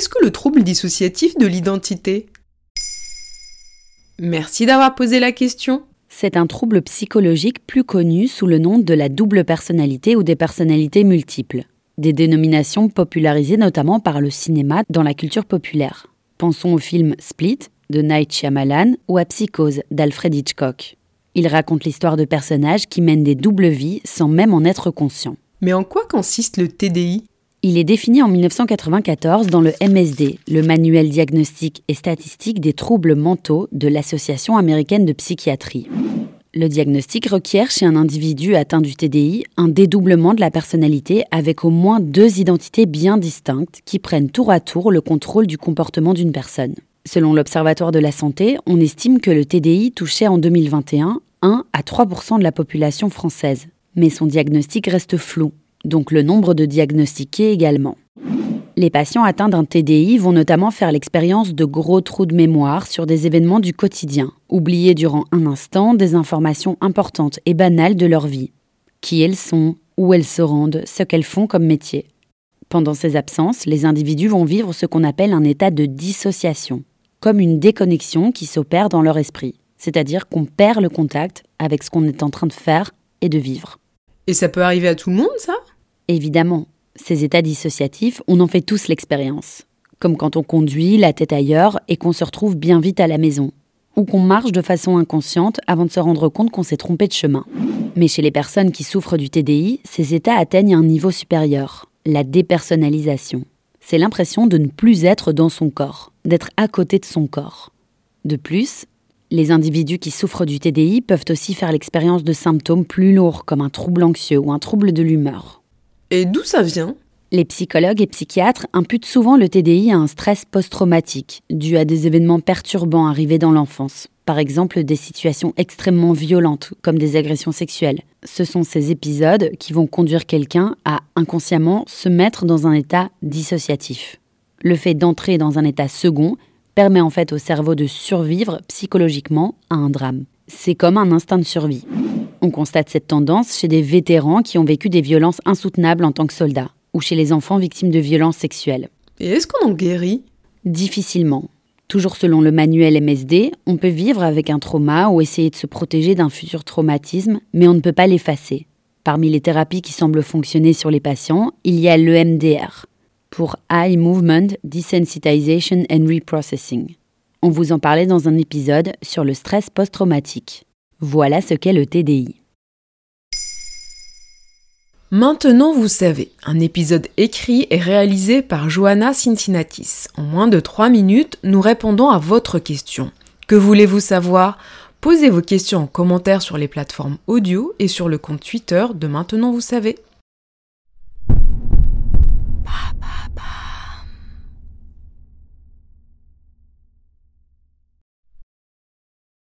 qu'est-ce que le trouble dissociatif de l'identité? Merci d'avoir posé la question. C'est un trouble psychologique plus connu sous le nom de la double personnalité ou des personnalités multiples, des dénominations popularisées notamment par le cinéma dans la culture populaire. Pensons au film Split de Night Shyamalan ou à Psychose d'Alfred Hitchcock. Il raconte l'histoire de personnages qui mènent des doubles vies sans même en être conscients. Mais en quoi consiste le TDI Il est défini en 1994 dans le MSD, le Manuel diagnostique et statistique des troubles mentaux de l'Association américaine de psychiatrie. Le diagnostic requiert chez un individu atteint du TDI un dédoublement de la personnalité avec au moins deux identités bien distinctes qui prennent tour à tour le contrôle du comportement d'une personne. Selon l'Observatoire de la santé, on estime que le TDI touchait en 2021 1 à 3% de la population française. Mais son diagnostic reste flou, donc le nombre de diagnostiqués également. Les patients atteints d'un TDI vont notamment faire l'expérience de gros trous de mémoire sur des événements du quotidien, oublier durant un instant des informations importantes et banales de leur vie. Qui elles sont, où elles se rendent, ce qu'elles font comme métier. Pendant ces absences, les individus vont vivre ce qu'on appelle un état de dissociation comme une déconnexion qui s'opère dans leur esprit, c'est-à-dire qu'on perd le contact avec ce qu'on est en train de faire et de vivre. Et ça peut arriver à tout le monde, ça? Évidemment, ces états dissociatifs, on en fait tous l'expérience. Comme quand on conduit la tête ailleurs et qu'on se retrouve bien vite à la maison, ou qu'on marche de façon inconsciente avant de se rendre compte qu'on s'est trompé de chemin. Mais chez les personnes qui souffrent du TDI, ces états atteignent un niveau supérieur, la dépersonnalisation c'est l'impression de ne plus être dans son corps, d'être à côté de son corps. De plus, les individus qui souffrent du TDI peuvent aussi faire l'expérience de symptômes plus lourds comme un trouble anxieux ou un trouble de l'humeur. Et d'où ça vient? Les psychologues et psychiatres imputent souvent le TDI à un stress post-traumatique, dû à des événements perturbants arrivés dans l'enfance, par exemple des situations extrêmement violentes comme des agressions sexuelles. Ce sont ces épisodes qui vont conduire quelqu'un à inconsciemment se mettre dans un état dissociatif. Le fait d'entrer dans un état second permet en fait au cerveau de survivre psychologiquement à un drame. C'est comme un instinct de survie. On constate cette tendance chez des vétérans qui ont vécu des violences insoutenables en tant que soldats, ou chez les enfants victimes de violences sexuelles. Et est-ce qu'on en guérit? Difficilement. Toujours selon le manuel MSD, on peut vivre avec un trauma ou essayer de se protéger d'un futur traumatisme, mais on ne peut pas l'effacer. Parmi les thérapies qui semblent fonctionner sur les patients, il y a l'EMDR, pour Eye Movement Desensitization and Reprocessing. On vous en parlait dans un épisode sur le stress post-traumatique. Voilà ce qu'est le TDI. Maintenant vous savez, un épisode écrit et réalisé par Johanna Cincinnatis. En moins de 3 minutes, nous répondons à votre question. Que voulez-vous savoir? Posez vos questions en commentaire sur les plateformes audio et sur le compte Twitter de Maintenant vous savez.